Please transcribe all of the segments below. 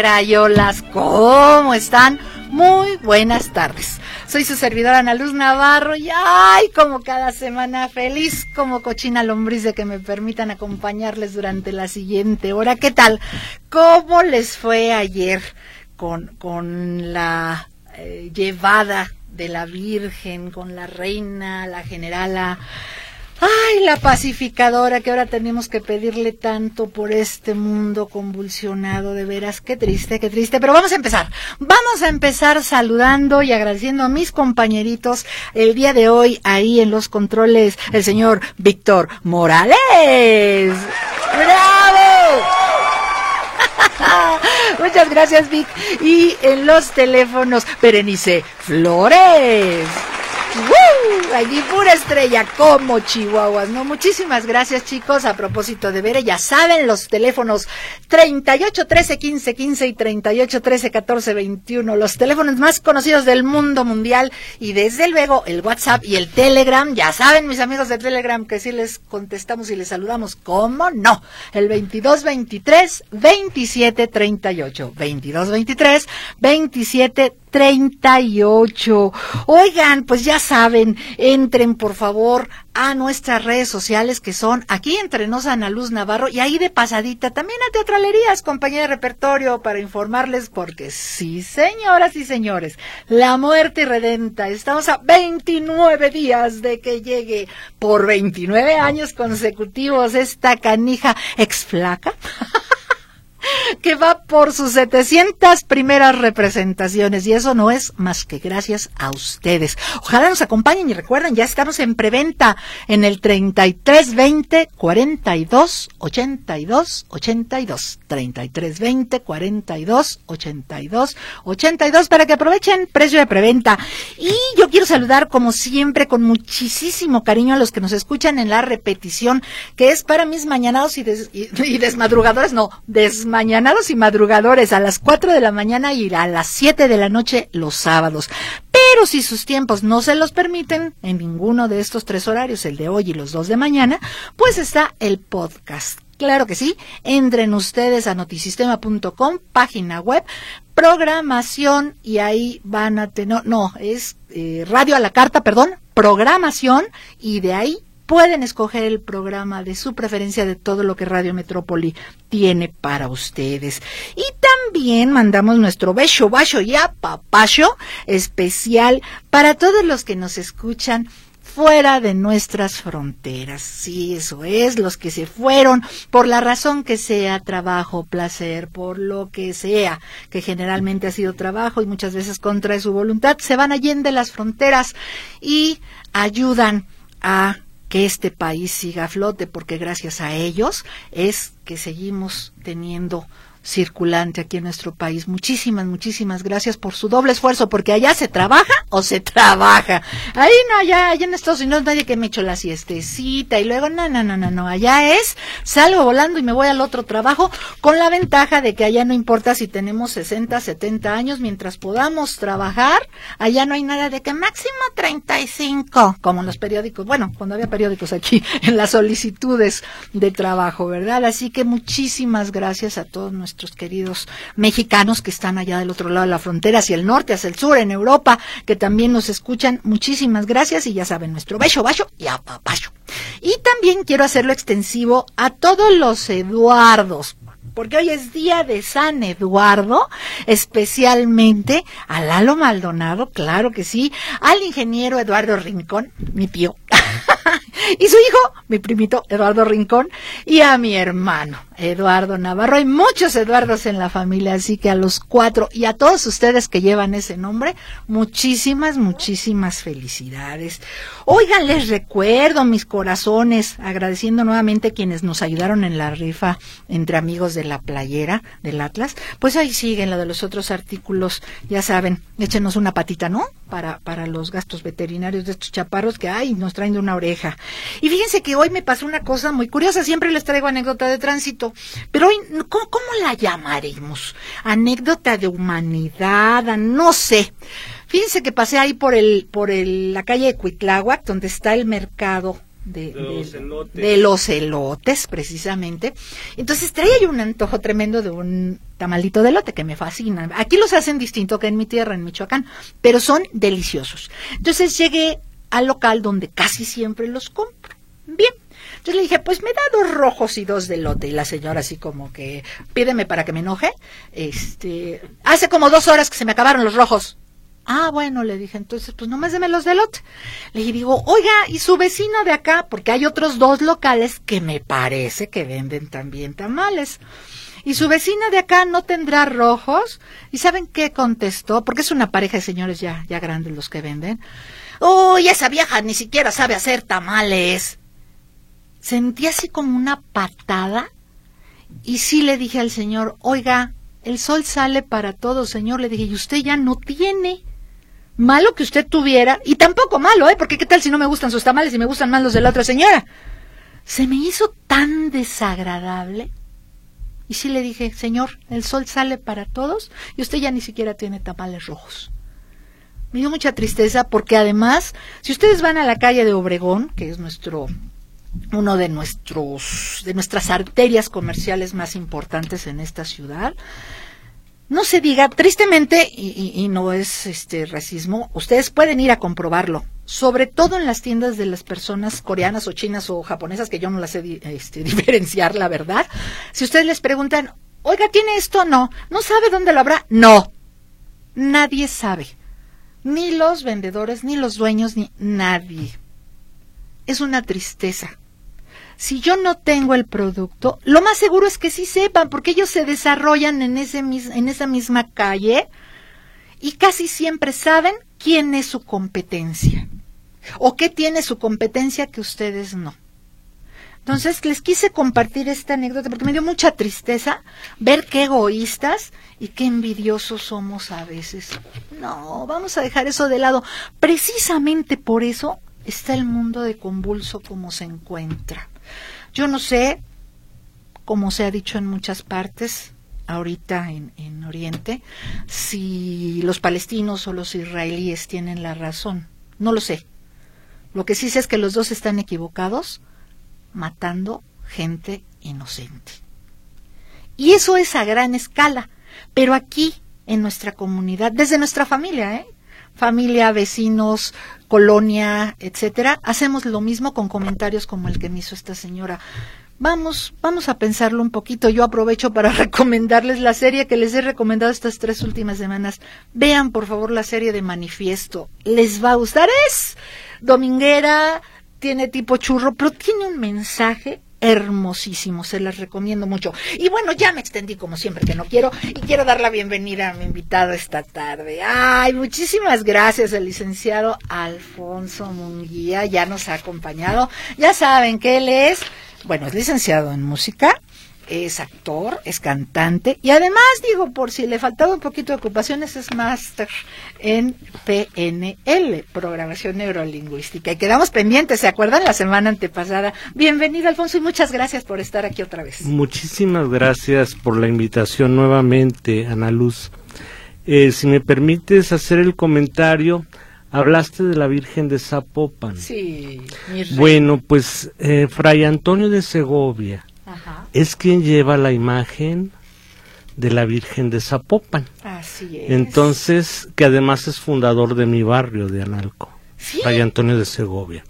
Crayolas, ¿cómo están? Muy buenas tardes. Soy su servidora Ana Luz Navarro y ay, como cada semana feliz como cochina lombriz de que me permitan acompañarles durante la siguiente hora. ¿Qué tal? ¿Cómo les fue ayer con, con la eh, llevada de la Virgen, con la reina, la generala? Ay, la pacificadora que ahora tenemos que pedirle tanto por este mundo convulsionado, de veras, qué triste, qué triste. Pero vamos a empezar. Vamos a empezar saludando y agradeciendo a mis compañeritos el día de hoy ahí en los controles, el señor Víctor Morales. ¡Bravo! Muchas gracias, Vic. Y en los teléfonos, Berenice Flores. ¡Woo! Allí pura estrella, como Chihuahuas, ¿no? Muchísimas gracias, chicos. A propósito de ver, ya saben, los teléfonos 38 13 15 15 y 38 13 14 21, los teléfonos más conocidos del mundo mundial. Y desde luego, el WhatsApp y el Telegram. Ya saben, mis amigos de Telegram, que sí les contestamos y les saludamos. ¿Cómo no? El 22 23 27 38. 22 23 27 38. Oigan, pues ya saben, entren por favor a nuestras redes sociales que son aquí entre nos Ana Luz Navarro y ahí de pasadita también a Teatralerías, compañía de repertorio para informarles porque sí, señoras y señores, la muerte redenta. Estamos a 29 días de que llegue por 29 años consecutivos esta canija exflaca. que va por sus 700 primeras representaciones y eso no es más que gracias a ustedes. Ojalá nos acompañen y recuerden, ya estamos en preventa en el 33 20 42 82 82 33 20 42 82 82 para que aprovechen precio de preventa. Y yo quiero saludar como siempre con muchísimo cariño a los que nos escuchan en la repetición que es para mis mañanados y, des, y, y desmadrugadores, no, desmadrugadores mañanados y madrugadores a las 4 de la mañana y a las 7 de la noche los sábados. Pero si sus tiempos no se los permiten en ninguno de estos tres horarios, el de hoy y los dos de mañana, pues está el podcast. Claro que sí, entren ustedes a notisistema.com, página web, programación y ahí van a tener, no, es eh, radio a la carta, perdón, programación y de ahí pueden escoger el programa de su preferencia de todo lo que Radio Metrópoli tiene para ustedes. Y también mandamos nuestro beso, bacho y apapacho especial para todos los que nos escuchan fuera de nuestras fronteras. Sí, eso es, los que se fueron por la razón que sea, trabajo, placer, por lo que sea, que generalmente ha sido trabajo y muchas veces contra su voluntad, se van allende las fronteras y ayudan a que este país siga a flote, porque gracias a ellos es que seguimos teniendo circulante aquí en nuestro país. Muchísimas, muchísimas gracias por su doble esfuerzo, porque allá se trabaja o se trabaja. Ahí no, allá, allá en Estados Unidos nadie que me echo la siestecita y luego, no, no, no, no, no, allá es, salgo volando y me voy al otro trabajo con la ventaja de que allá no importa si tenemos 60, 70 años, mientras podamos trabajar, allá no hay nada de que máximo 35, como en los periódicos, bueno, cuando había periódicos aquí, en las solicitudes de trabajo, ¿verdad? Así que muchísimas gracias a todos nuestros nuestros queridos mexicanos que están allá del otro lado de la frontera, hacia el norte, hacia el sur, en Europa, que también nos escuchan. Muchísimas gracias y ya saben, nuestro beso, bacho y apapacho. Y también quiero hacerlo extensivo a todos los Eduardos, porque hoy es día de San Eduardo, especialmente a Lalo Maldonado, claro que sí, al ingeniero Eduardo Rincón, mi tío, y su hijo, mi primito Eduardo Rincón, y a mi hermano, Eduardo Navarro. Hay muchos Eduardos en la familia, así que a los cuatro y a todos ustedes que llevan ese nombre, muchísimas, muchísimas felicidades. Oigan, les recuerdo mis corazones, agradeciendo nuevamente a quienes nos ayudaron en la rifa entre amigos de la playera del Atlas. Pues ahí siguen lo de los otros artículos, ya saben, échenos una patita, ¿no? Para, para los gastos veterinarios de estos chaparros que, ay, nos traen de una oreja. Y fíjense que hoy me pasó una cosa muy curiosa, siempre les traigo anécdota de tránsito, pero hoy, ¿cómo, cómo la llamaremos? Anécdota de humanidad, no sé. Fíjense que pasé ahí por el, por el, la calle de Cuitláhuac, donde está el mercado de, de, los elotes, precisamente. Entonces traía yo un antojo tremendo de un tamalito de elote que me fascina. Aquí los hacen distinto que en mi tierra, en Michoacán, pero son deliciosos. Entonces llegué al local donde casi siempre los compro. Bien. Entonces le dije, pues me da dos rojos y dos de elote. Y la señora así como que, pídeme para que me enoje. Este, hace como dos horas que se me acabaron los rojos. Ah, bueno, le dije, entonces, pues nomás deme los delote. Le digo, oiga, ¿y su vecino de acá? Porque hay otros dos locales que me parece que venden también tamales. ¿Y su vecina de acá no tendrá rojos? ¿Y saben qué contestó? Porque es una pareja de señores ya, ya grandes los que venden. Uy, esa vieja ni siquiera sabe hacer tamales. Sentí así como una patada y sí le dije al señor, oiga, el sol sale para todos, señor. Le dije, y usted ya no tiene. Malo que usted tuviera, y tampoco malo, ¿eh? Porque qué tal si no me gustan sus tamales y me gustan más los de la otra señora. Se me hizo tan desagradable. Y sí le dije, señor, el sol sale para todos y usted ya ni siquiera tiene tamales rojos. Me dio mucha tristeza porque además, si ustedes van a la calle de Obregón, que es nuestro uno de nuestros de nuestras arterias comerciales más importantes en esta ciudad, no se diga, tristemente, y, no es este racismo, ustedes pueden ir a comprobarlo, sobre todo en las tiendas de las personas coreanas o chinas o japonesas, que yo no las sé este, diferenciar, la verdad. Si ustedes les preguntan, oiga, ¿tiene esto? No. ¿No sabe dónde lo habrá? No. Nadie sabe. Ni los vendedores, ni los dueños, ni nadie. Es una tristeza si yo no tengo el producto, lo más seguro es que sí sepan, porque ellos se desarrollan en, ese, en esa misma calle y casi siempre saben quién es su competencia o qué tiene su competencia que ustedes no. Entonces les quise compartir esta anécdota porque me dio mucha tristeza ver qué egoístas y qué envidiosos somos a veces. No, vamos a dejar eso de lado. Precisamente por eso está el mundo de convulso como se encuentra. Yo no sé, como se ha dicho en muchas partes, ahorita en, en, Oriente, si los palestinos o los israelíes tienen la razón. No lo sé. Lo que sí sé es que los dos están equivocados matando gente inocente. Y eso es a gran escala. Pero aquí, en nuestra comunidad, desde nuestra familia, ¿eh? Familia, vecinos, colonia, etcétera, hacemos lo mismo con comentarios como el que me hizo esta señora. Vamos, vamos a pensarlo un poquito. Yo aprovecho para recomendarles la serie que les he recomendado estas tres últimas semanas. Vean, por favor, la serie de Manifiesto. Les va a gustar. Es dominguera, tiene tipo churro, pero tiene un mensaje hermosísimo, se las recomiendo mucho. Y bueno, ya me extendí como siempre que no quiero y quiero dar la bienvenida a mi invitado esta tarde. Ay, muchísimas gracias, el licenciado Alfonso Munguía ya nos ha acompañado. Ya saben que él es, bueno, es licenciado en música, es actor, es cantante y además, digo, por si le faltaba un poquito de ocupaciones, es máster en PNL, Programación Neurolingüística. Y quedamos pendientes, ¿se acuerdan? La semana antepasada. Bienvenido, Alfonso, y muchas gracias por estar aquí otra vez. Muchísimas gracias por la invitación nuevamente, Ana Luz. Eh, si me permites hacer el comentario, hablaste de la Virgen de Zapopan. Sí, Bueno, pues eh, Fray Antonio de Segovia es quien lleva la imagen de la Virgen de Zapopan. Así es. Entonces, que además es fundador de mi barrio de Analco, ¿Sí? Antonio de Segovia.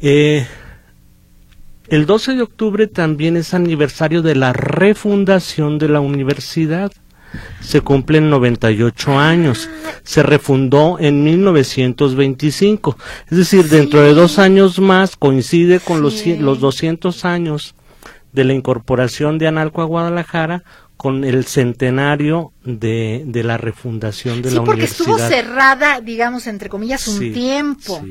Eh, el 12 de octubre también es aniversario de la refundación de la universidad. Se cumplen 98 ah. años. Se refundó en 1925. Es decir, dentro de dos años más coincide con los, los 200 años de la incorporación de Analco a Guadalajara con el centenario de, de la refundación de la universidad. Sí, porque estuvo cerrada, digamos, entre comillas, un tiempo.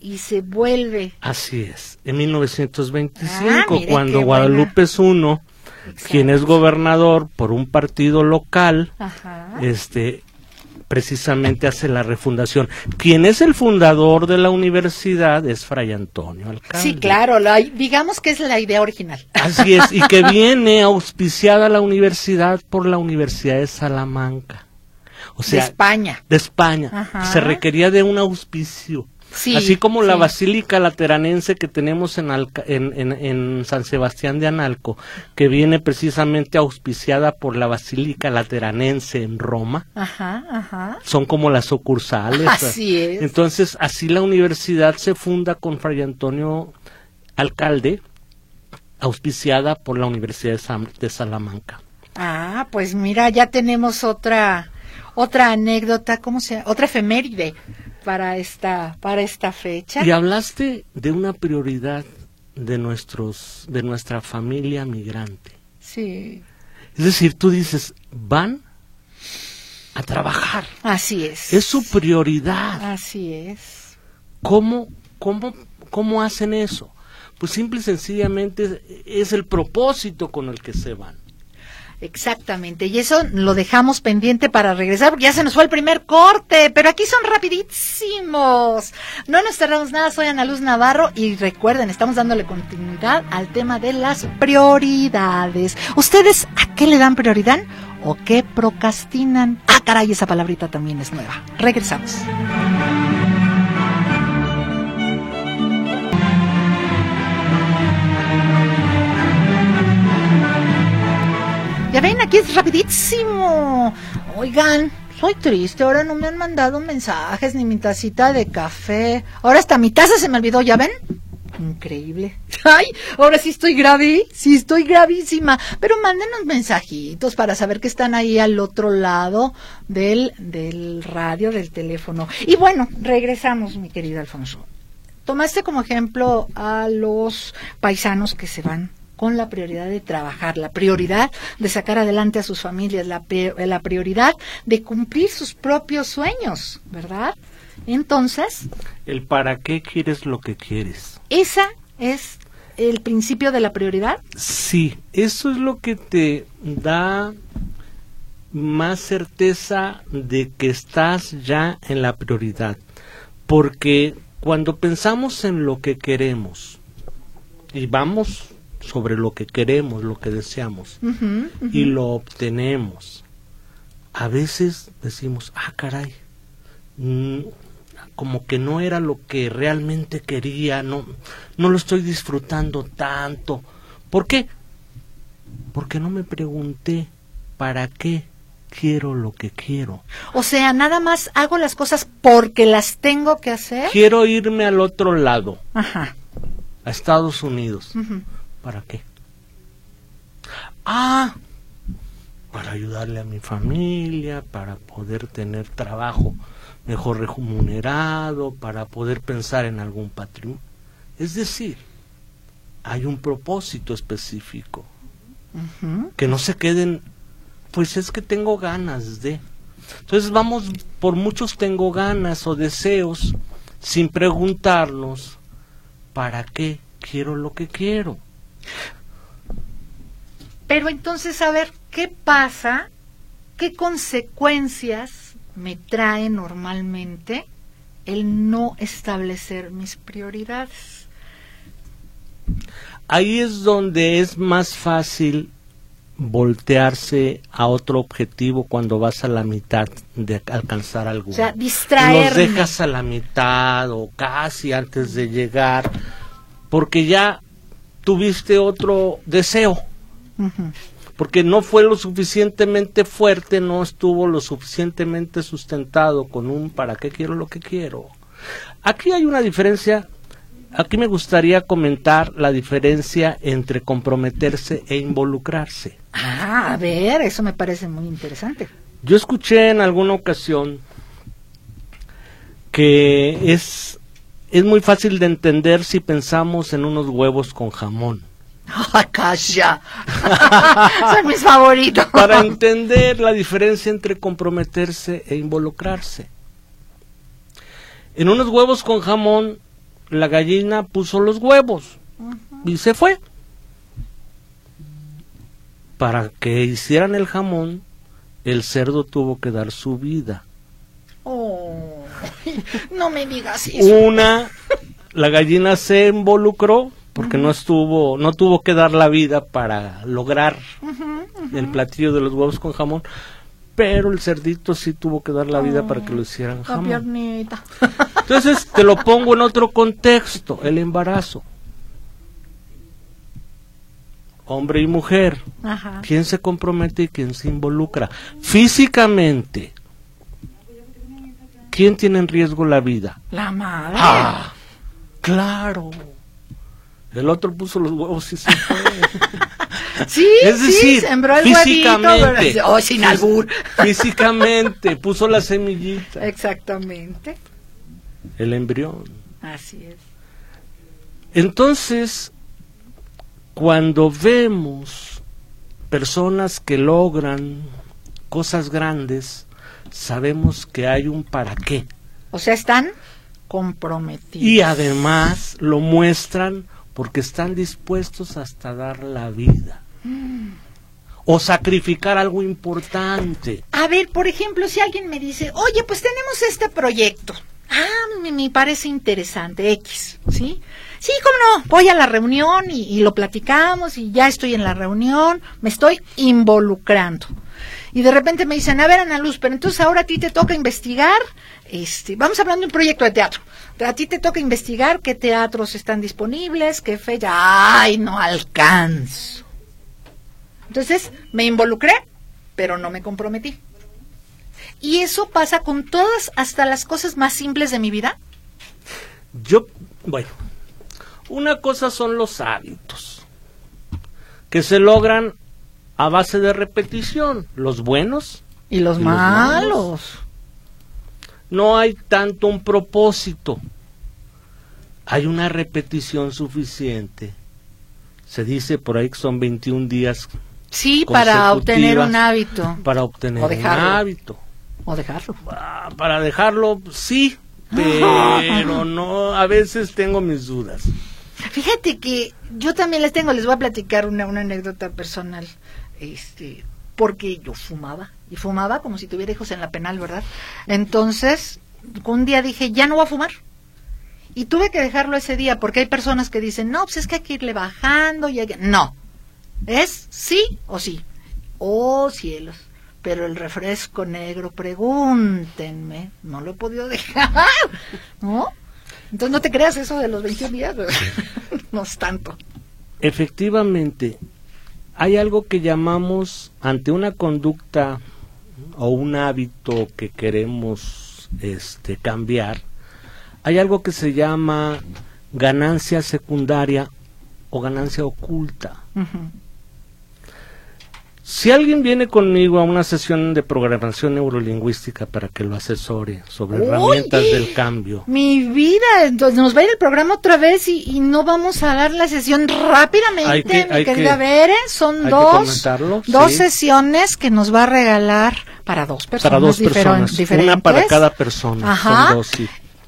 Y se vuelve. Así es. En 1925, ah, cuando Guadalupe es uno, quien es gobernador por un partido local, este precisamente hace la refundación. Quien es el fundador de la universidad es Fray Antonio Alcalde. Sí, claro, digamos que es la idea original. Así es, y que viene auspiciada la universidad por la Universidad de Salamanca. O sea, de España. De España. Se requería de un auspicio Así como la Basílica Lateranense que tenemos en, en, San Sebastián de Analco, que viene precisamente auspiciada por la Basílica Lateranense en Roma. Son como las sucursales. Así es. Entonces, así la universidad se funda con Fray Antonio Alcalde, auspiciada por la Universidad de, Salamanca. Ah, pues mira, ya tenemos otra otra anécdota, ¿cómo se llama? Otra efeméride para esta, para esta fecha. Y hablaste de una prioridad de nuestros, de nuestra familia migrante. Sí. Es decir, tú dices, van a trabajar. Así es. Es su prioridad. Así es. ¿Cómo, cómo, cómo hacen eso? Pues simple y sencillamente es el propósito con el que se van. Exactamente, y eso lo dejamos pendiente para regresar porque ya se nos fue el primer corte, pero aquí son rapidísimos. No nos tardamos nada, soy Ana Luz Navarro y recuerden, estamos dándole continuidad al tema de las prioridades. ¿Ustedes a qué le dan prioridad o qué procrastinan? Ah, caray, esa palabrita también es nueva. Regresamos. Ya ven, aquí es rapidísimo. Oigan, soy triste, ahora no me han mandado mensajes ni mi tacita de café. Ahora hasta mi taza se me olvidó, ¿ya ven? Increíble. Ay, ahora sí estoy grave, sí estoy gravísima. Pero mándenos mensajitos para saber que están ahí al otro lado del, del radio, del teléfono. Y bueno, regresamos, mi querido Alfonso. Tomaste como ejemplo a los paisanos que se van con la prioridad de trabajar, la prioridad de sacar adelante a sus familias, la, la prioridad de cumplir sus propios sueños, ¿verdad? Entonces... El para qué quieres lo que quieres. Esa es el principio de la prioridad. Sí, eso es lo que te da más certeza de que estás ya en la prioridad. Porque cuando pensamos en lo que queremos y vamos sobre lo que queremos, lo que deseamos, y lo obtenemos. A veces decimos, ah, caray, mm, como que no era lo que realmente quería, no, no lo estoy disfrutando tanto. ¿Por qué? Porque no me pregunté para qué quiero lo que quiero. O sea, nada más hago las cosas porque las tengo que hacer. Quiero irme al otro lado, Ajá. a Estados Unidos. ¿Para qué? Ah, para ayudarle a mi familia, para poder tener trabajo mejor remunerado, para poder pensar en algún patrimonio. Es decir, hay un propósito específico. Que no se queden, pues es que tengo ganas de. Entonces vamos por muchos tengo ganas o deseos sin preguntarnos, ¿para qué quiero lo que quiero? Pero entonces, a ver, ¿qué pasa? ¿Qué consecuencias me trae normalmente el no establecer mis prioridades? Ahí es donde es más fácil voltearse a otro objetivo cuando vas a la mitad de alcanzar algo. O sea, distraerme. Los dejas a la mitad o casi antes de llegar, porque ya tuviste otro deseo. Porque no fue lo suficientemente fuerte, no estuvo lo suficientemente sustentado con un para qué quiero lo que quiero. Aquí hay una diferencia, aquí me gustaría comentar la diferencia entre comprometerse e involucrarse. Ah, a ver, eso me parece muy interesante. Yo escuché en alguna ocasión que es es muy fácil de entender si pensamos en unos huevos con jamón. calla. Son mis favoritos. Para entender la diferencia entre comprometerse e involucrarse. En unos huevos con jamón, la gallina puso los huevos y se fue. Para que hicieran el jamón, el cerdo tuvo que dar su vida. Oh, no me digas eso. Una, la gallina se involucró porque no estuvo, no tuvo que dar la vida para lograr el platillo de los huevos con jamón, pero el cerdito sí tuvo que dar la vida para que lo hicieran jamón. Entonces te lo pongo en otro contexto, el embarazo. Hombre y mujer. ¿Quién se compromete y quién se involucra? Físicamente. ¿Quién tiene en riesgo la vida? La madre. Ah, claro. El otro puso los huevos y se fue. sí, es decir, sí, sembró el físicamente, huevito, oh, sin albur. Físicamente, puso la semillita. Exactamente. El embrión. Así es. Entonces, cuando vemos personas que logran cosas grandes, sabemos que hay un para qué. O sea, están comprometidos. Y además lo muestran porque están dispuestos hasta dar la vida. O sacrificar algo importante. A ver, por ejemplo, si alguien me dice, oye, pues tenemos este proyecto. Ah, me, me parece interesante, X, ¿sí? Sí, cómo no, voy a la reunión y, y, lo platicamos y ya estoy en la reunión, me estoy involucrando. Y de repente me dicen, a ver, Ana Luz, pero entonces ahora a ti te toca investigar, este, vamos hablando de un proyecto de teatro. A ti te toca investigar qué teatros están disponibles, qué fecha. ¡Ay, no alcanzo! Entonces me involucré, pero no me comprometí. Y eso pasa con todas, hasta las cosas más simples de mi vida. Yo, bueno, una cosa son los hábitos, que se logran a base de repetición, los buenos y los, y malos. los malos no hay tanto un propósito, hay una repetición suficiente. Se dice por ahí que son 21 días. Sí, para obtener un hábito. Para obtener un hábito. O dejarlo. Ah, para dejarlo, sí, pero no, a veces tengo mis dudas. Fíjate que yo también les tengo, les voy a platicar una, una anécdota personal. Este, porque yo fumaba y fumaba como si tuviera hijos en la penal, ¿verdad? Entonces, un día dije, ya no voy a fumar. Y tuve que dejarlo ese día porque hay personas que dicen, no, pues es que hay que irle bajando. Y hay que... No, es sí o sí. Oh cielos, pero el refresco negro, pregúntenme, no lo he podido dejar. ¿No? Entonces no te creas eso de los 21 días, no es tanto. Efectivamente, hay algo que llamamos ante una conducta o un hábito que queremos este cambiar hay algo que se llama ganancia secundaria o ganancia oculta si alguien viene conmigo a una sesión de programación neurolingüística para que lo asesore sobre herramientas del cambio. Mi vida, entonces nos va a ir el programa otra vez y, no vamos a dar la sesión rápidamente, mi querida Bere. Son dos, dos sesiones que nos va a regalar para dos personas. Para dos personas, una para cada persona. Ajá. dos,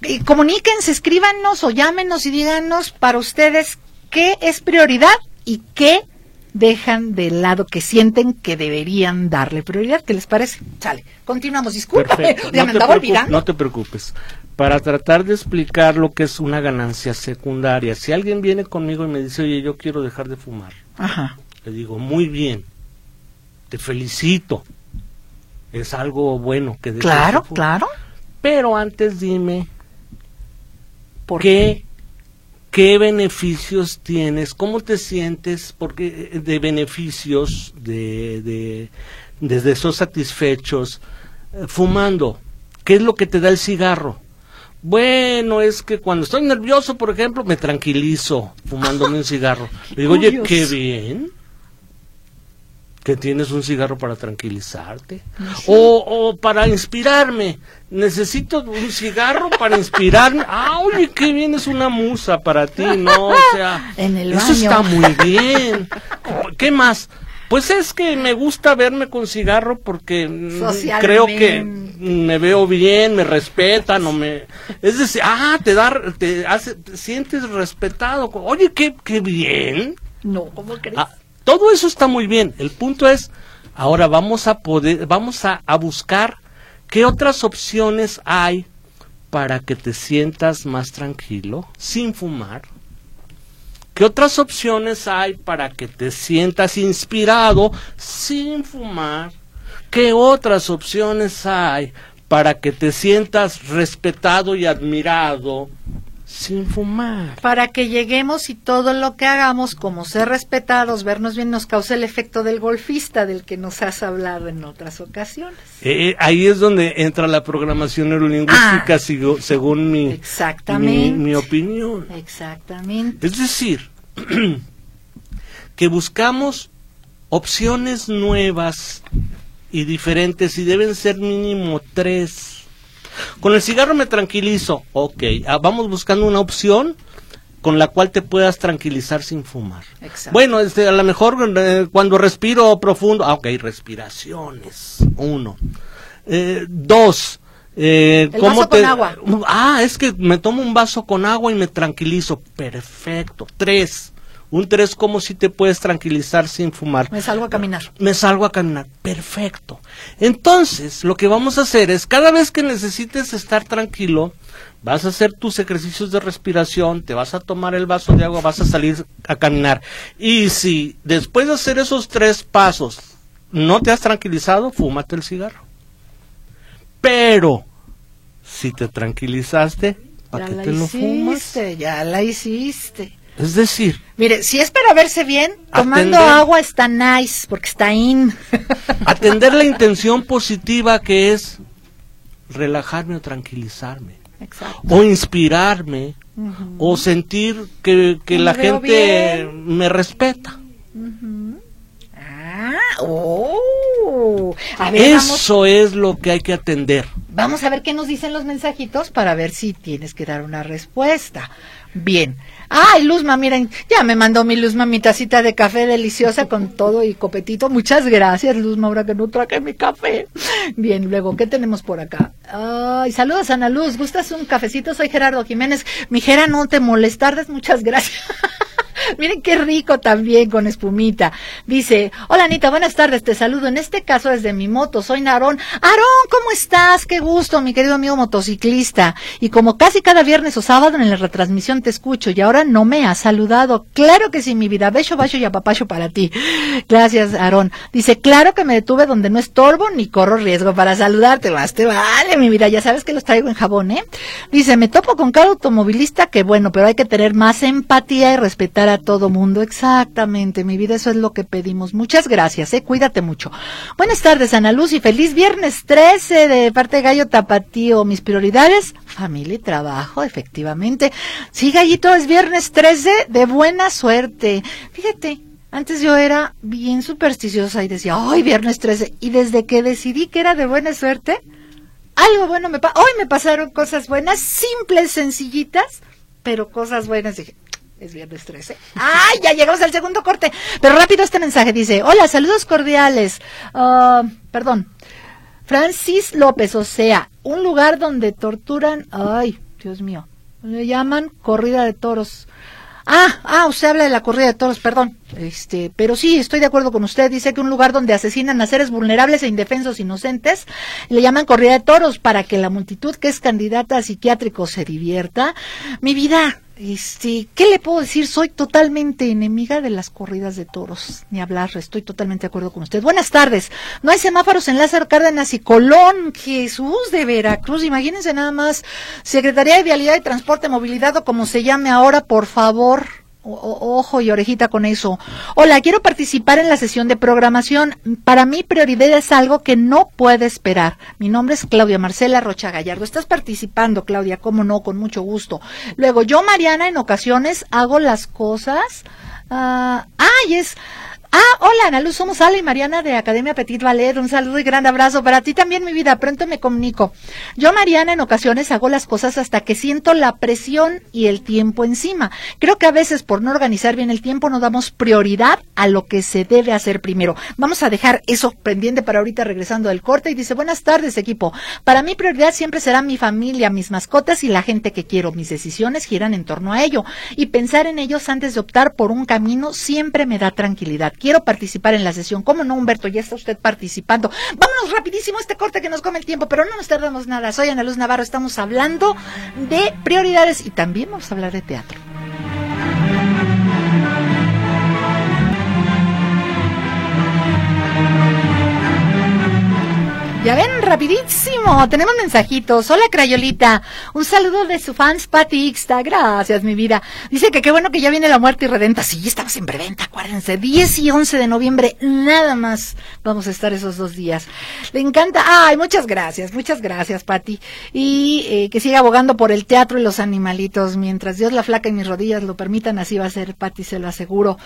y comuníquense, escríbanos o llámenos y díganos para ustedes qué es prioridad y qué dejan de lado que sienten que deberían darle prioridad. ¿Qué les parece? Sale, continuamos. Discúlpame, ya no me andaba olvidando. No te preocupes. Para tratar de explicar lo que es una ganancia secundaria, si alguien viene conmigo y me dice, oye, yo quiero dejar de fumar, Ajá. le digo, muy bien, te felicito, es algo bueno que Claro, claro. Pero antes dime, ¿por qué? ¿Qué beneficios tienes? ¿Cómo te sientes porque eh, de beneficios, de, de, desde esos satisfechos, eh, fumando? ¿Qué es lo que te da el cigarro? Bueno, es que cuando estoy nervioso, por ejemplo, me tranquilizo fumándome un cigarro. Le digo, oye, qué bien. Que tienes un cigarro para tranquilizarte. O, o, para inspirarme. Necesito un cigarro para inspirarme. Ah oye qué bien es una musa para ti no o sea En el eso baño. está muy bien. Qué más pues es que me gusta verme con cigarro porque mm, creo que me veo bien, me respetan o me es decir, ah, te da te hace te sientes respetado. Oye, qué qué bien. No, ¿cómo crees? Ah, todo eso está muy bien. El punto es, ahora vamos a poder, vamos a, a buscar qué otras opciones hay para que te sientas más tranquilo sin fumar. ¿Qué otras opciones hay para que te sientas inspirado sin fumar? ¿Qué otras opciones hay para que te sientas respetado y admirado sin fumar? Para que lleguemos y todo lo que hagamos, como ser respetados, vernos bien, nos cause el efecto del golfista del que nos has hablado en otras ocasiones. Eh, ahí es donde entra la programación neurolingüística, Ah. sigo- según mi, Exactamente. mi, mi opinión. Exactamente. Es decir, que buscamos opciones nuevas y diferentes y deben ser mínimo tres. Con el cigarro me tranquilizo, ok, ah, vamos buscando una opción con la cual te puedas tranquilizar sin fumar. Exacto. Bueno, este, a lo mejor eh, cuando respiro profundo, ah, ok, respiraciones, uno. Eh, dos, eh, El ¿cómo vaso con agua. Ah, es que me tomo un vaso con agua y me tranquilizo. Perfecto. Tres. Un tres, como si te puedes tranquilizar sin fumar? Me salgo a caminar. Me salgo a caminar. Perfecto. Entonces, lo que vamos a hacer es, cada vez que necesites estar tranquilo, vas a hacer tus ejercicios de respiración, te vas a tomar el vaso de agua, vas a salir a caminar. Y si después de hacer esos tres pasos no te has tranquilizado, fúmate el cigarro. Pero, si te tranquilizaste, ¿para qué te lo fumas? hiciste, ya la hiciste. Es decir, Mire, si es para verse bien, tomando Atender. agua está nice, porque está in. atender la intención positiva que es relajarme o tranquilizarme. Exacto. o inspirarme o sentir que, que la gente bien. me respeta. Ah, oh. A ver, vamos, Eso es lo que hay que atender. vamos a ver qué nos dicen los mensajitos para ver si tienes que dar una respuesta. Bien. Ay, Luzma, miren, ya me mandó mi Luzma mi tacita de café deliciosa con todo y copetito. Muchas gracias, Luzma, ahora que no traje mi café. Bien, luego, ¿qué tenemos por acá? Ay, saludos, Ana Luz. ¿Gustas un cafecito? Soy Gerardo Jiménez. Mi Gera, no te molestardes. Muchas gracias. Miren qué rico también con espumita. Dice, hola Anita, buenas tardes, te saludo. En este caso desde mi moto, soy Narón. Aarón, ¿cómo estás? Qué gusto, mi querido amigo motociclista. Y como casi cada viernes o sábado en la retransmisión te escucho y ahora no me has saludado. Claro que sí, mi vida. Beso, bacho y apapacho para ti. Gracias, Aarón. Dice, claro que me detuve donde no estorbo ni corro riesgo para saludarte. Más te vale, mi vida. Ya sabes que los traigo en jabón, ¿eh? Dice, me topo con cada automovilista que bueno, pero hay que tener más empatía y respetar a todo mundo. Exactamente, mi vida, eso es lo que pedimos. Muchas gracias, eh, cuídate mucho. Buenas tardes, Ana Luz, y feliz viernes 13 de parte de Gallo Tapatío. Mis prioridades, familia y trabajo, efectivamente. Sí, Gallito, es viernes 13 de buena suerte. Fíjate, antes yo era bien supersticiosa y decía, ay, viernes 13. Y desde que decidí que era de buena suerte, algo bueno me pa hoy me pasaron cosas buenas, simples, sencillitas, pero cosas buenas. Dije, es viernes 13. ¡Ay! Ya llegamos al segundo corte. Pero rápido este mensaje dice: Hola, saludos cordiales. Ah, perdón. Francis López, o sea, un lugar donde torturan. Ay, Dios mío. Le llaman corrida de toros. Ah, ah, usted habla de la corrida de toros, perdón. Este, pero sí, estoy de acuerdo con usted. Dice que un lugar donde asesinan a seres vulnerables e indefensos inocentes, le llaman corrida de toros para que la multitud que es candidata a psiquiátrico se divierta. Mi vida, este, ¿qué le puedo decir? Soy totalmente enemiga de las corridas de toros. Ni hablar, estoy totalmente de acuerdo con usted. Buenas tardes. No hay semáforos en Lázaro Cárdenas y Colón. Jesús de Veracruz. Imagínense nada más. Secretaría de Vialidad y Transporte, Movilidad o como se llame ahora, por favor. Ojo y orejita con eso. Hola, quiero participar en la sesión de programación. Para mí prioridad es algo que no puede esperar. Mi nombre es Claudia Marcela Rocha Gallardo. Estás participando, Claudia, cómo no, con mucho gusto. Luego, yo, Mariana, en ocasiones hago las cosas. ah, ay, es Ah, hola, Ana Luz, somos Ale y Mariana de Academia Petit Ballet. Un saludo y gran abrazo para ti también, mi vida. Pronto me comunico. Yo, Mariana, en ocasiones hago las cosas hasta que siento la presión y el tiempo encima. Creo que a veces por no organizar bien el tiempo no damos prioridad a lo que se debe hacer primero. Vamos a dejar eso pendiente para ahorita regresando del corte y dice, buenas tardes, equipo. Para mí prioridad siempre será mi familia, mis mascotas y la gente que quiero. Mis decisiones giran en torno a ello y pensar en ellos antes de optar por un camino siempre me da tranquilidad quiero participar en la sesión. ¿Cómo no, Humberto? Ya está usted participando. Vámonos rapidísimo a este corte que nos come el tiempo, pero no nos tardamos nada. Soy Ana Luz Navarro, estamos hablando de prioridades y también vamos a hablar de teatro. Ya ven, rapidísimo. Tenemos mensajitos. Hola, Crayolita. Un saludo de su fans, Pati Ixta. Gracias, mi vida. Dice que qué bueno que ya viene la muerte y redenta. Sí, estamos en preventa, acuérdense. 10 y 11 de noviembre, nada más. Vamos a estar esos dos días. Le encanta. Ay, muchas gracias, muchas gracias, Pati. Y eh, que siga abogando por el teatro y los animalitos. Mientras Dios la flaca y mis rodillas lo permitan, así va a ser, Pati, se lo aseguro.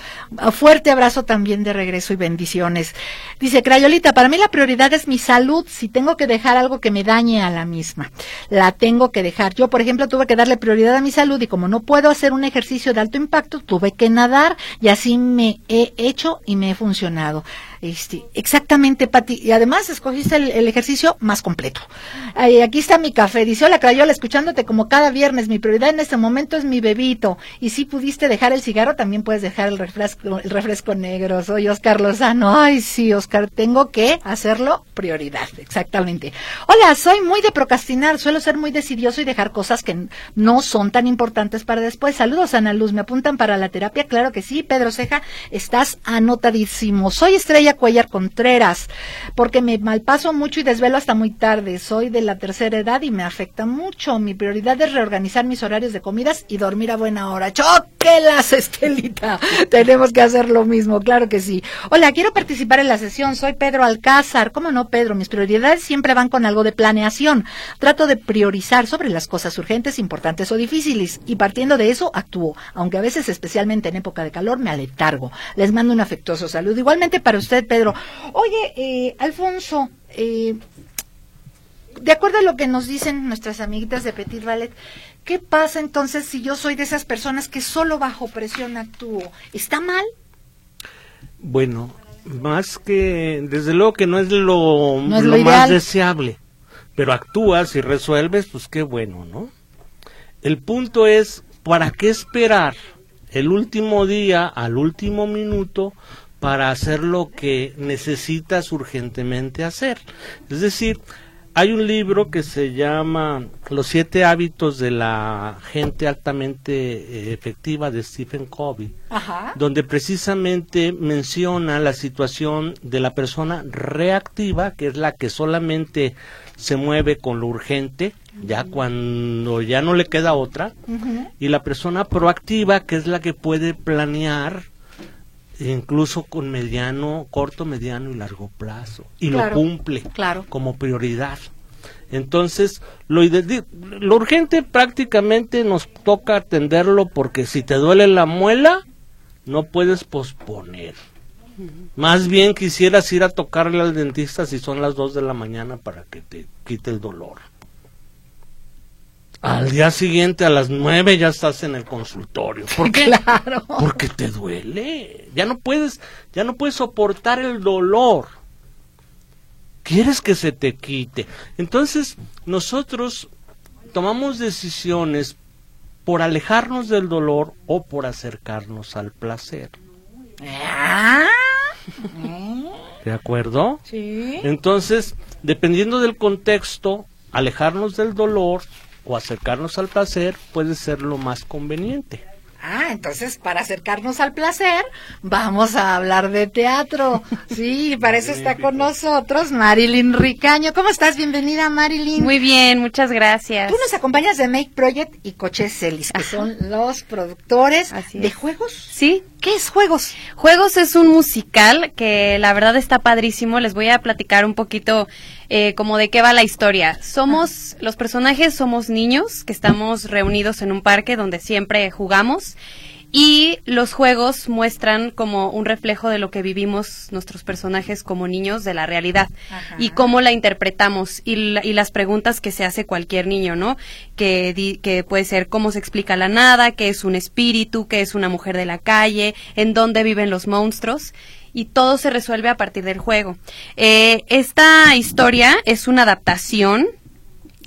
Fuerte abrazo también de regreso y bendiciones. Dice Crayolita, para mí la prioridad es mi salud si tengo que dejar algo que me dañe a la misma. La tengo que dejar. Yo, por ejemplo, tuve que darle prioridad a mi salud y como no puedo hacer un ejercicio de alto impacto, tuve que nadar y así me he hecho y me he funcionado. Este, exactamente, Pati. Y además escogiste el, ejercicio más completo. aquí está mi café. Dice, hola, Crayola, escuchándote como cada viernes. Mi prioridad en este momento es mi bebito. Y si pudiste dejar el cigarro, también puedes dejar el refresco, el refresco negro. Soy Oscar Lozano. Ay, sí, Oscar, tengo que hacerlo prioridad. Exactamente. Hola, soy muy de procrastinar. Suelo ser muy decidioso y dejar cosas que no son tan importantes para después. Saludos, Ana Luz. ¿Me apuntan para la terapia? Claro que sí. Pedro Ceja, estás anotadísimo. Soy Estrella Cuellar Contreras, porque me malpaso mucho y desvelo hasta muy tarde. Soy de la tercera edad y me afecta mucho. Mi prioridad es reorganizar mis horarios de comidas y dormir a buena hora. ¡Choquelas, Estelita! Tenemos que hacer lo mismo, claro que sí. Hola, quiero participar en la sesión. Soy Pedro Alcázar. ¿Cómo no, Pedro? Mis prioridades siempre van con algo de planeación. Trato de priorizar sobre las cosas urgentes, importantes o difíciles y partiendo de eso actúo, aunque a veces, especialmente en época de calor, me aletargo. Les mando un afectuoso saludo. Igualmente para usted, Pedro. Oye, eh, Alfonso, eh, de acuerdo a lo que nos dicen nuestras amiguitas de Petit Ballet, ¿qué pasa entonces si yo soy de esas personas que solo bajo presión actúo? ¿Está mal? Bueno, más que, desde luego que no es lo, más deseable, pero actúas y resuelves, pues qué bueno, ¿no? El punto es, ¿para qué esperar el último día al último minuto para hacer lo que necesitas urgentemente hacer. Es decir, hay un libro que se llama Los siete hábitos de la gente altamente eh, efectiva de Stephen Covey, donde precisamente menciona la situación de la persona reactiva, que es la que solamente se mueve con lo urgente, ya cuando ya no le queda otra, y la persona proactiva, que es la que puede planear incluso con mediano, corto, mediano y largo plazo, y lo cumple como prioridad. Entonces, lo, lo urgente prácticamente nos toca atenderlo porque si te duele la muela, no puedes posponer. Más bien quisieras ir a tocarle al dentista si son las 2 de la mañana para que te quite el dolor. Al día siguiente a las nueve ya estás en el consultorio. ¿Por qué? Claro. Porque te duele. Ya no puedes, ya no puedes soportar el dolor. Quieres que se te quite. Entonces, nosotros tomamos decisiones por alejarnos del dolor o por acercarnos al placer. Ah. ¿De acuerdo? Sí. Entonces, dependiendo del contexto, alejarnos del dolor o acercarnos al placer puede ser lo más conveniente. Ah, entonces para acercarnos al placer, vamos a hablar de teatro. Sí, para eso está con nosotros Marilyn Ricaño. ¿Cómo estás? Bienvenida, Marilyn. Muy bien, muchas gracias. Tú nos acompañas de Make Project y Coches Celis, que son los productores de juegos. Sí. ¿Qué es Juegos? Juegos es un musical que la verdad está padrísimo. Les voy a platicar un poquito eh, como de qué va la historia. Somos, los personajes somos niños que estamos reunidos en un parque donde siempre jugamos y los juegos muestran como un reflejo de lo que vivimos nuestros personajes como niños de la realidad y cómo la interpretamos y, las preguntas que se hace cualquier niño, ¿no? Que, que puede ser cómo se explica la nada, qué es un espíritu, qué es una mujer de la calle, en dónde viven los monstruos y todo se resuelve a partir del juego. Eh, esta historia es una adaptación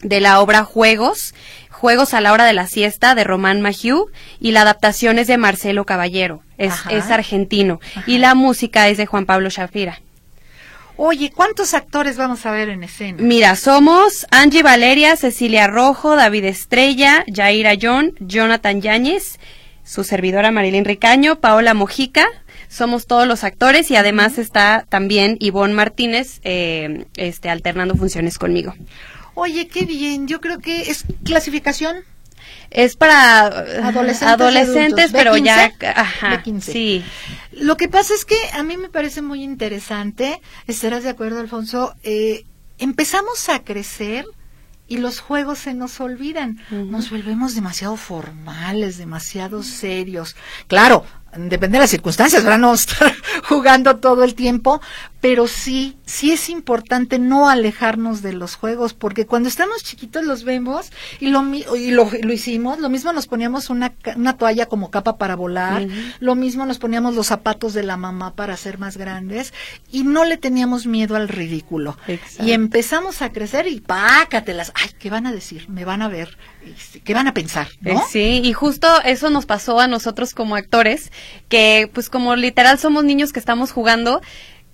de la obra Juegos Juegos a la hora de la siesta de Román Mahieu y la adaptación es de Marcelo Caballero, es, argentino y la música es de Juan Pablo Shafira. Oye, ¿cuántos actores vamos a ver en escena? Mira, somos Angie Valeria, Cecilia Rojo, David Estrella, Yaira John, Jonathan Yáñez, su servidora Marilyn Ricaño, Paola Mojica, somos todos los actores y además está también Ivonne Martínez eh, este, alternando funciones conmigo. Oye, qué bien. Yo creo que es clasificación. Es para adolescentes, adolescentes pero ya ajá, sí. Lo que pasa es que a mí me parece muy interesante, estarás de acuerdo, Alfonso, eh, empezamos a crecer y los juegos se nos olvidan. Nos volvemos demasiado formales, demasiado serios. Claro, depende de las circunstancias, ahora no estar jugando todo el tiempo, pero sí, sí es importante no alejarnos de los juegos, porque cuando estamos chiquitos los vemos y lo, y lo, hicimos, lo mismo nos poníamos una, una toalla como capa para volar, lo mismo nos poníamos los zapatos de la mamá para ser más grandes y no le teníamos miedo al ridículo. Y empezamos a crecer y pácatelas, ay, ¿qué van a decir? Me van a ver, ¿qué van a pensar? ¿no? Eh, sí, y justo eso nos pasó a nosotros como actores, que pues como literal somos niños que estamos jugando,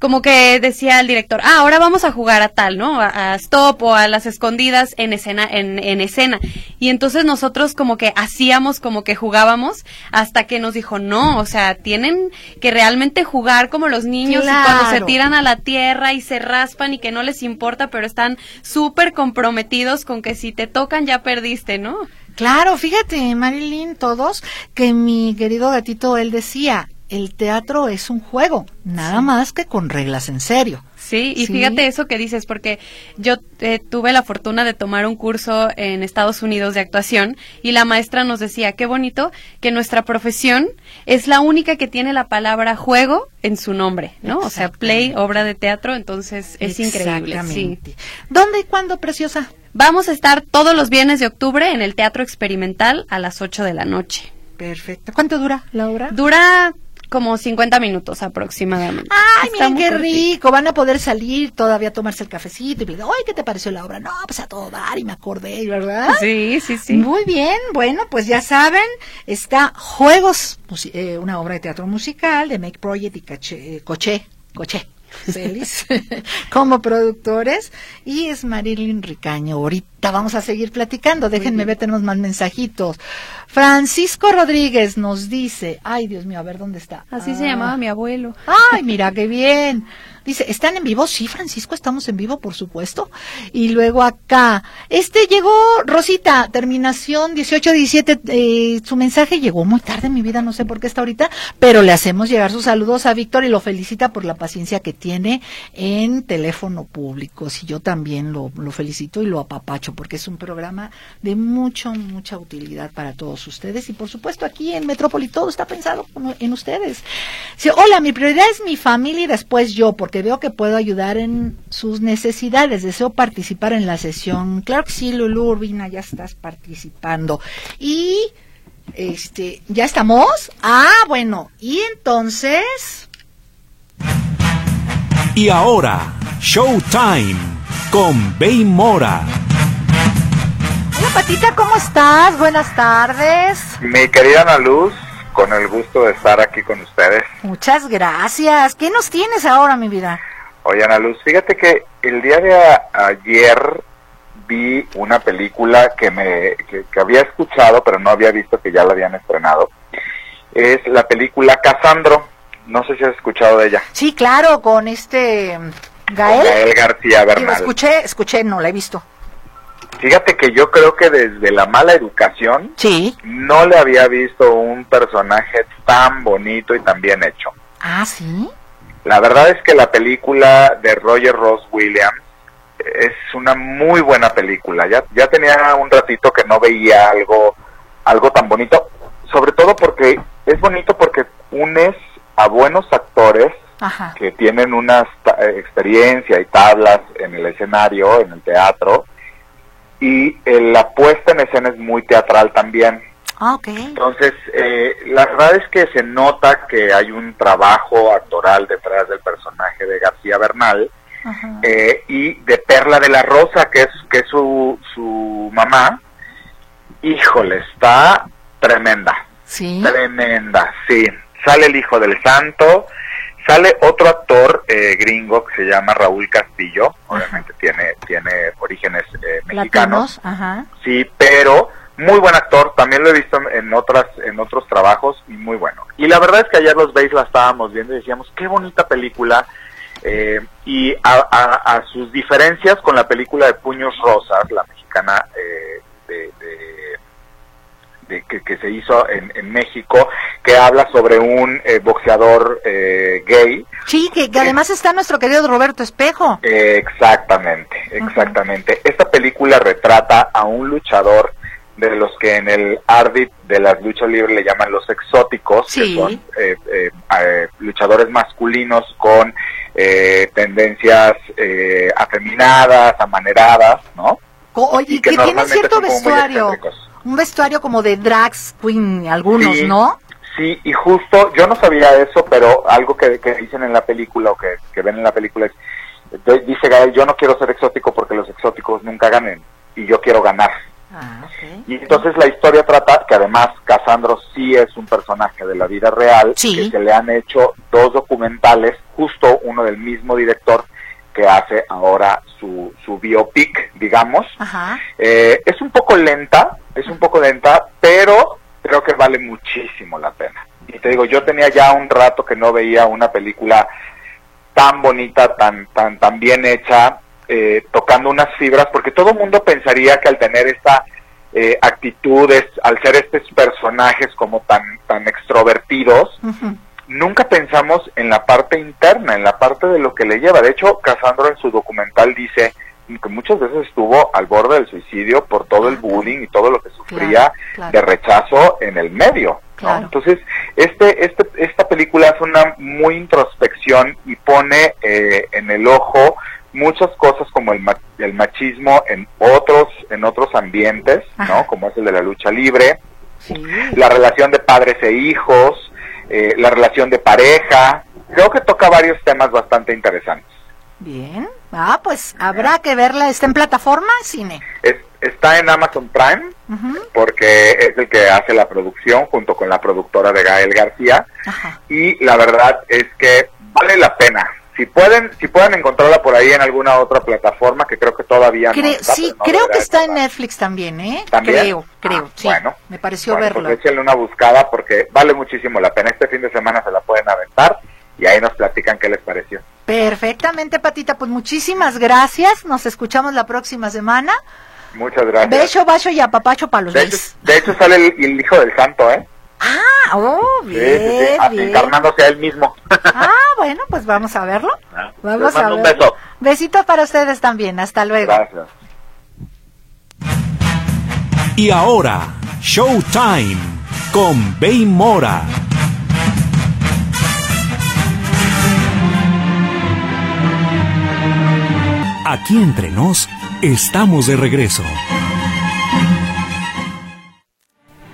como que decía el director, ah, ahora vamos a jugar a tal, ¿no? A, stop o a las escondidas en escena, en, en, escena. Y entonces nosotros como que hacíamos como que jugábamos hasta que nos dijo, no, o sea, tienen que realmente jugar como los niños y cuando se tiran a la tierra y se raspan y que no les importa, pero están súper comprometidos con que si te tocan ya perdiste, ¿no? Claro, fíjate, Marilyn, todos, que mi querido gatito, él decía, el teatro es un juego, nada más que con reglas en serio. Sí, y fíjate eso que dices, porque yo eh, tuve la fortuna de tomar un curso en Estados Unidos de actuación y la maestra nos decía, qué bonito que nuestra profesión es la única que tiene la palabra juego en su nombre, ¿no? O sea, play, obra de teatro, entonces es increíble. Sí. ¿Dónde y cuándo, preciosa? Vamos a estar todos los viernes de octubre en el Teatro Experimental a las 8 de la noche. Perfecto. ¿Cuánto dura la obra? Dura como 50 minutos aproximadamente. Ay, miren qué rico, van a poder salir todavía tomarse el cafecito y decir, ay, ¿qué te pareció la obra? No, pues a todo dar y me acordé, ¿verdad? Sí, sí, sí. Muy bien, bueno, pues ya saben, está Juegos, eh, una obra de teatro musical de Make Project y Caché, Coché, Coché feliz como productores y es Marilyn Ricaño. Ahorita vamos a seguir platicando. Déjenme ver, tenemos más mensajitos. Francisco Rodríguez nos dice, ay Dios mío, a ver dónde está. Así se llamaba ah. mi abuelo. Ay, mira qué bien. Dice, ¿están en vivo? Sí, Francisco, estamos en vivo, por supuesto. Y luego acá, este llegó, Rosita, terminación 1817, eh, su mensaje llegó muy tarde en mi vida, no sé por qué está ahorita, pero le hacemos llegar sus saludos a Víctor y lo felicita por la paciencia que tiene en teléfono público. Sí, yo también lo, lo felicito y lo apapacho porque es un programa de mucho, mucha utilidad para todos ustedes y por supuesto aquí en Metrópoli todo está pensado en ustedes. Sí, hola, mi prioridad es mi familia y después yo, porque veo que puedo ayudar en sus necesidades. Deseo participar en la sesión. Claro que sí, Lulu Urbina, ya estás participando. Y, este, ¿ya estamos? Ah, bueno, y entonces... Y ahora, Showtime con Bey Mora. Hola Patita, ¿cómo estás? Buenas tardes. Mi querida Ana Luz, con el gusto de estar aquí con ustedes. Muchas gracias. ¿Qué nos tienes ahora, mi vida? Oye, Ana Luz, fíjate que el día de ayer vi una película que me que, había escuchado, pero no había visto que ya la habían estrenado. Es la película Casandro. No sé si has escuchado de ella. Sí, claro, con este Gael. Gael García Bernal. escuché, escuché, no la he visto. Fíjate que yo creo que desde la mala educación sí. no le había visto un personaje tan bonito y tan bien hecho. Ah, sí. La verdad es que la película de Roger Ross Williams es una muy buena película. Ya, ya tenía un ratito que no veía algo, algo tan bonito, sobre todo porque es bonito porque unes a buenos actores que tienen una eh, experiencia y tablas en el escenario, en el teatro, y eh, la puesta en escena es muy teatral también. Ah, Entonces, eh, la verdad es que se nota que hay un trabajo actoral detrás del personaje de García Bernal y de Perla de la Rosa, que es, que es su, su mamá. Híjole, está tremenda. Sí. Tremenda, sí. Sale el hijo del santo, Sale otro actor eh, gringo que se llama Raúl Castillo, obviamente tiene eh, mexicanos, Ajá. sí, pero muy buen actor, también lo he visto en otras en otros trabajos y muy bueno. Y la verdad es que ayer los veis la estábamos viendo y decíamos qué bonita película eh, y a, sus diferencias con la película de Puños Rosas, la mexicana de que, se hizo en, México, que habla sobre un eh, boxeador eh, gay. Sí, que, además está nuestro querido Roberto Espejo. exactamente, exactamente. Esta película retrata a un luchador de los que en el ardit de las luchas libres le llaman los exóticos, que son eh, luchadores masculinos con tendencias afeminadas, amaneradas, ¿no? Oye, que, tienen cierto vestuario un vestuario como de drags queen, algunos, ¿no? Sí, y justo, yo no sabía eso, pero algo que, dicen en la película o que, ven en la película es, dice Gael, yo no quiero ser exótico porque los exóticos nunca ganen y yo quiero ganar. Ah, y entonces la historia trata que además Casandro sí es un personaje de la vida real, que se le han hecho dos documentales, justo uno del mismo director que hace ahora su, su biopic, digamos. Eh, es un poco lenta, es un poco lenta, pero creo que vale muchísimo la pena. Y te digo, yo tenía ya un rato que no veía una película tan bonita, tan, tan, tan bien hecha, eh, tocando unas fibras, porque todo el mundo pensaría que al tener esta eh, actitudes, al ser estos personajes como tan, tan extrovertidos, nunca pensamos en la parte interna, en la parte de lo que le lleva. De hecho, Casandro en su documental dice que muchas veces estuvo al borde del suicidio por todo el bullying y todo lo que sufría de rechazo en el medio. Entonces, este, este, esta película hace una muy introspección y pone eh, en el ojo muchas cosas como el, el machismo en otros, en otros ambientes, ¿no? Como es el de la lucha libre, la relación de padres e hijos, eh, la relación de pareja. Creo que toca varios temas bastante interesantes. Bien. Ah, pues habrá que verla. ¿Está en plataforma, cine? está en Amazon Prime, porque es el que hace la producción junto con la productora de Gael García. Y la verdad es que vale la pena. Si pueden si pueden encontrarla por ahí en alguna otra plataforma que creo que todavía no está, sí creo que está en Netflix también eh creo creo ah, sí. bueno. Me pareció bueno, verlo. pues échenle una buscada porque vale muchísimo la pena. Este fin de semana se la pueden aventar y ahí nos platican qué les pareció perfectamente patita pues muchísimas gracias nos escuchamos la próxima semana muchas gracias beso vaso y apapacho para los de hecho, de hecho sale el hijo del santo eh Ah, oh, bien, Encarnándose a él mismo. Ah, bueno, pues vamos a verlo. Ah, vamos a ver. Un beso. Besito para ustedes también. Hasta luego. Gracias. Y ahora, Showtime con Bay Mora. Aquí entre nos, estamos de regreso.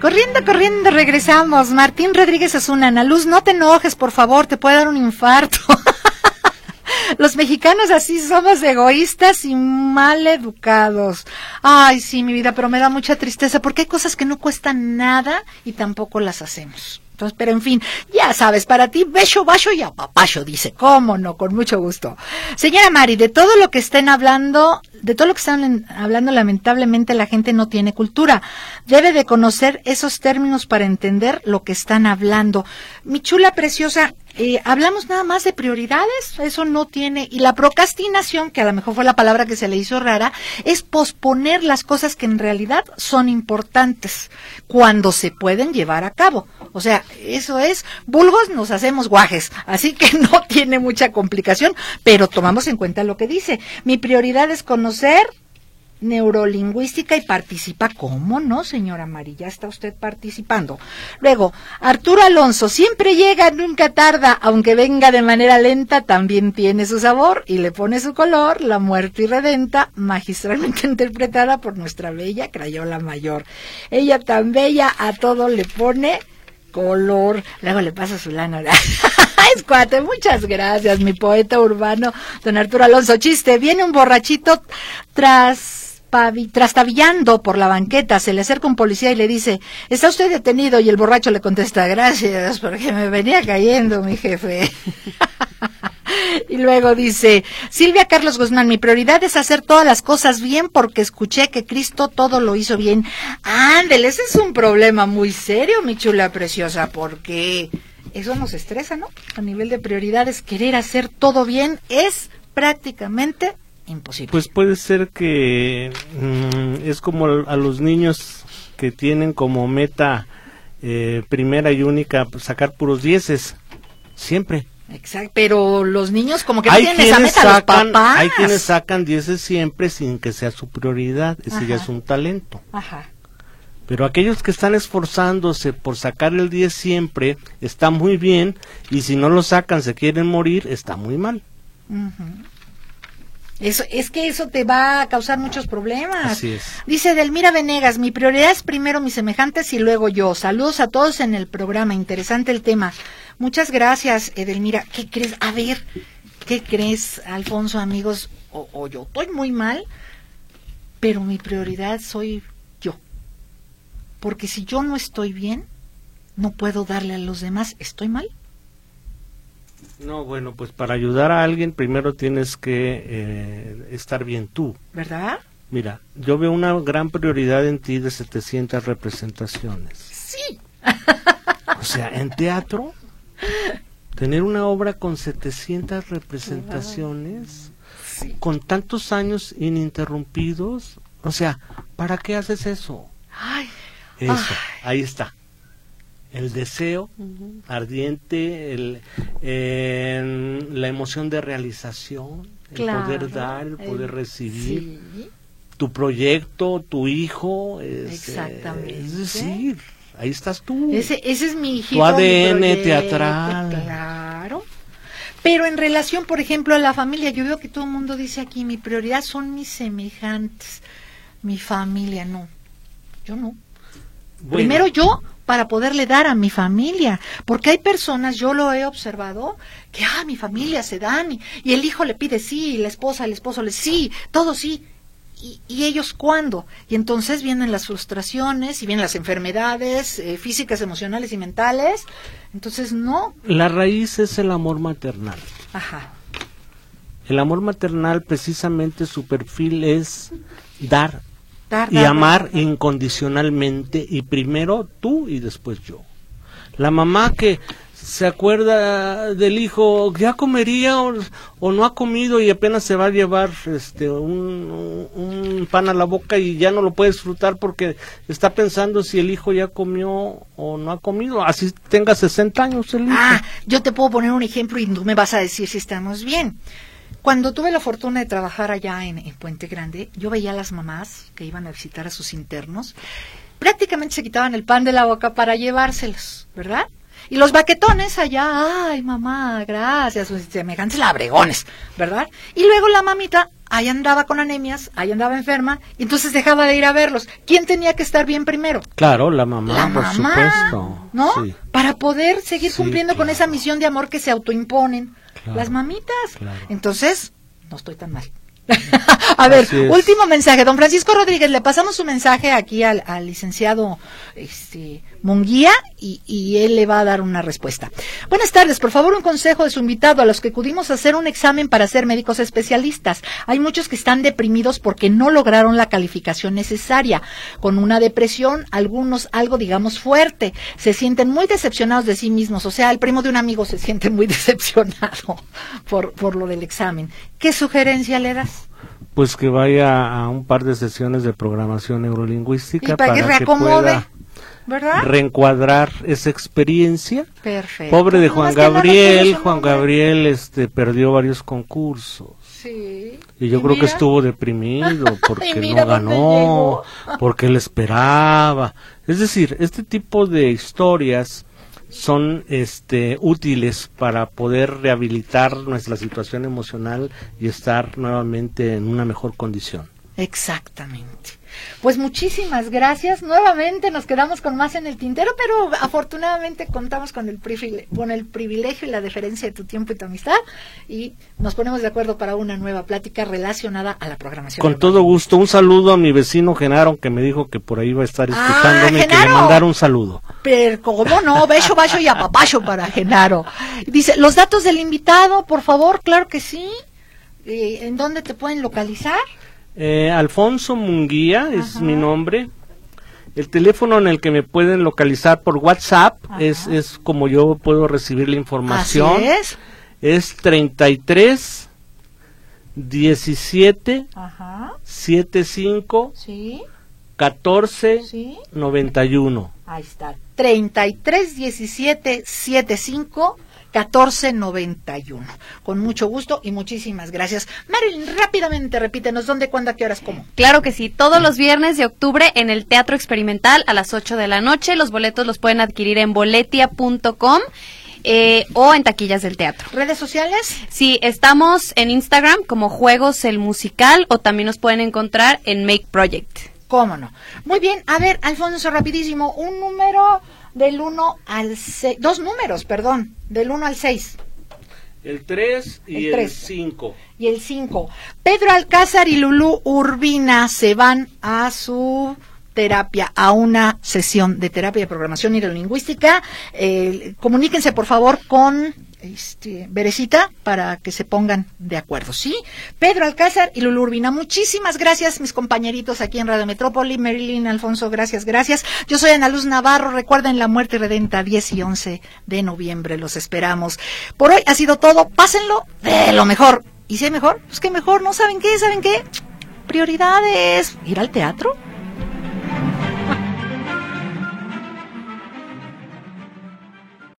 Corriendo, corriendo, regresamos. Martín Rodríguez es Ana Luz, no te enojes, por favor, te puede dar un infarto. Los mexicanos así somos egoístas y mal educados. Ay, sí, mi vida, pero me da mucha tristeza porque hay cosas que no cuestan nada y tampoco las hacemos pero en fin, ya sabes, para ti, beso, bacho y apapacho, dice. ¿Cómo no? Con mucho gusto. Señora Mari, de todo lo que estén hablando, de todo lo que están hablando, lamentablemente la gente no tiene cultura. Debe de conocer esos términos para entender lo que están hablando. Mi chula preciosa, eh, hablamos nada más de prioridades, eso no tiene, y la procrastinación, que a lo mejor fue la palabra que se le hizo rara, es posponer las cosas que en realidad son importantes cuando se pueden llevar a cabo. O sea, eso es, vulgos nos hacemos guajes, así que no tiene mucha complicación, pero tomamos en cuenta lo que dice. Mi prioridad es conocer neurolingüística y participa. ¿Cómo no, señora Mari? Ya está usted participando. Luego, Arturo Alonso, siempre llega, nunca tarda, aunque venga de manera lenta, también tiene su sabor y le pone su color, la muerte irredenta, magistralmente interpretada por nuestra bella Crayola Mayor. Ella tan bella, a todo le pone color. Luego le pasa su lana. es cuate, muchas gracias, mi poeta urbano, don Arturo Alonso. Chiste, viene un borrachito tras trastabillando por la banqueta, se le acerca un policía y le dice, ¿está usted detenido? Y el borracho le contesta, gracias, porque me venía cayendo mi jefe. y luego dice, Silvia Carlos Guzmán, mi prioridad es hacer todas las cosas bien porque escuché que Cristo todo lo hizo bien. Ándele, ese es un problema muy serio, mi chula preciosa, porque eso nos estresa, ¿no? A nivel de prioridades, querer hacer todo bien es prácticamente imposible. Pues puede ser que mm, es como a los niños que tienen como meta eh, primera y única pues, sacar puros dieces, siempre. Exacto, pero los niños como que no tienen esa meta, sacan, los papás. Hay quienes sacan dieces siempre sin que sea su prioridad, ese ya es un talento. Ajá. Pero aquellos que están esforzándose por sacar el 10 siempre, está muy bien, y si no lo sacan, se quieren morir, está muy mal. Eso, es que eso te va a causar muchos problemas. Así es. Dice Delmira Venegas, mi prioridad es primero mis semejantes y luego yo. Saludos a todos en el programa, interesante el tema. Muchas gracias, Edelmira. ¿Qué crees? A ver, ¿qué crees, Alfonso, amigos? O, o yo estoy muy mal, pero mi prioridad soy. Porque si yo no estoy bien, no puedo darle a los demás. ¿Estoy mal? No, bueno, pues para ayudar a alguien primero tienes que eh, estar bien tú. ¿Verdad? Mira, yo veo una gran prioridad en ti de 700 representaciones. Sí. o sea, en teatro, tener una obra con 700 representaciones, con tantos años ininterrumpidos, o sea, ¿para qué haces eso? Ay. Eso, ahí está el deseo ardiente, el, la emoción de realización, el poder dar, el poder recibir. Tu proyecto, tu hijo. Exactamente. Es decir, ahí estás tú. Ese, ese es mi Tu ADN teatral. Claro. Pero en relación, por ejemplo, a la familia, yo veo que todo el mundo dice aquí, mi prioridad son mis semejantes, mi familia, no. Yo no. Primero yo, para poderle dar a mi familia. Porque hay personas, yo lo he observado, que, ah, mi familia se dan y, el hijo le pide sí, y la esposa, el esposo le sí, todo sí. Y, ellos cuándo? Y entonces vienen las frustraciones y vienen las enfermedades eh, físicas, emocionales y mentales. Entonces, no. La raíz es el amor maternal. Ajá. El amor maternal, precisamente su perfil es dar y amar incondicionalmente y primero tú y después yo. La mamá que se acuerda del hijo, ya comería o, no ha comido y apenas se va a llevar este un, pan a la boca y ya no lo puede disfrutar porque está pensando si el hijo ya comió o no ha comido, así tenga 60 años el hijo. Ah, yo te puedo poner un ejemplo y tú me vas a decir si estamos bien. Cuando tuve la fortuna de trabajar allá en, Puente Grande, yo veía a las mamás que iban a visitar a sus internos, prácticamente se quitaban el pan de la boca para llevárselos, ¿verdad? Y los baquetones allá, ay mamá, gracias, semejantes labregones, ¿verdad? Y luego la mamita, ahí andaba con anemias, ahí andaba enferma, y entonces dejaba de ir a verlos. ¿Quién tenía que estar bien primero? Claro, la mamá, por supuesto. ¿No? Para poder seguir cumpliendo con esa misión de amor que se autoimponen las mamitas. Entonces, no estoy tan mal. a ver, último mensaje. Don Francisco Rodríguez, le pasamos su mensaje aquí al, licenciado este, Munguía y, él le va a dar una respuesta. Buenas tardes, por favor un consejo de su invitado a los que acudimos a hacer un examen para ser médicos especialistas. Hay muchos que están deprimidos porque no lograron la calificación necesaria, con una depresión, algunos algo digamos fuerte, se sienten muy decepcionados de sí mismos, o sea, el primo de un amigo se siente muy decepcionado por, por lo del examen. ¿Qué sugerencia le das? Pues que vaya a un par de sesiones de programación neurolingüística para, que reacomode. ¿verdad? reencuadrar esa experiencia. Perfecto. Pobre de Juan Gabriel, Juan Gabriel este perdió varios concursos. Sí. Y yo creo que estuvo deprimido porque no ganó, porque él esperaba. Es decir, este tipo de historias son este útiles para poder rehabilitar nuestra situación emocional y estar nuevamente en una mejor condición. Exactamente. Pues muchísimas gracias. Nuevamente nos quedamos con más en el tintero, pero afortunadamente contamos con el, privilegio, con el privilegio y la deferencia de tu tiempo y tu amistad y nos ponemos de acuerdo para una nueva plática relacionada a la programación. Con todo gusto. Un saludo a mi vecino Genaro que me dijo que por ahí va a estar ah, escuchándome y que le mandara un saludo. Pero cómo no, beso, bacho y apapacho para Genaro. Dice, los datos del invitado, por favor, claro que sí. Eh, ¿En dónde te pueden localizar? Eh, Alfonso Munguía es mi nombre. El teléfono en el que me pueden localizar por WhatsApp es, es como yo puedo recibir la información. es. Es 33 17 Ajá. 75 sí. 14 sí. 91. Ahí está. 33 17 75 1491. Con mucho gusto y muchísimas gracias. Marilyn, rápidamente repítenos dónde, cuándo, a qué horas, cómo. Claro que sí, todos los viernes de octubre en el Teatro Experimental a las 8 de la noche. Los boletos los pueden adquirir en boletia.com. Eh, o en taquillas del teatro. ¿Redes sociales? Sí, estamos en Instagram como Juegos el Musical o también nos pueden encontrar en Make Project. ¿Cómo no? Muy bien, a ver, Alfonso, rapidísimo, un número del 1 al 6, dos números, perdón, del 1 al 6. El 3 y el 5. Y el 5. Pedro Alcázar y Lulú Urbina se van a su terapia, a una sesión de terapia de programación neurolingüística. Eh, comuníquense, por favor, con este, Berecita para que se pongan de acuerdo, ¿sí? Pedro Alcázar y Lulu Urbina, muchísimas gracias, mis compañeritos aquí en Radio Metrópoli, Marilyn, Alfonso, gracias, gracias. Yo soy Ana Luz Navarro, recuerden la muerte redenta 10 y 11 de noviembre, los esperamos. Por hoy ha sido todo, pásenlo de lo mejor. ¿Y si hay mejor? Pues que mejor, ¿no saben qué? ¿Saben qué? Prioridades, ir al teatro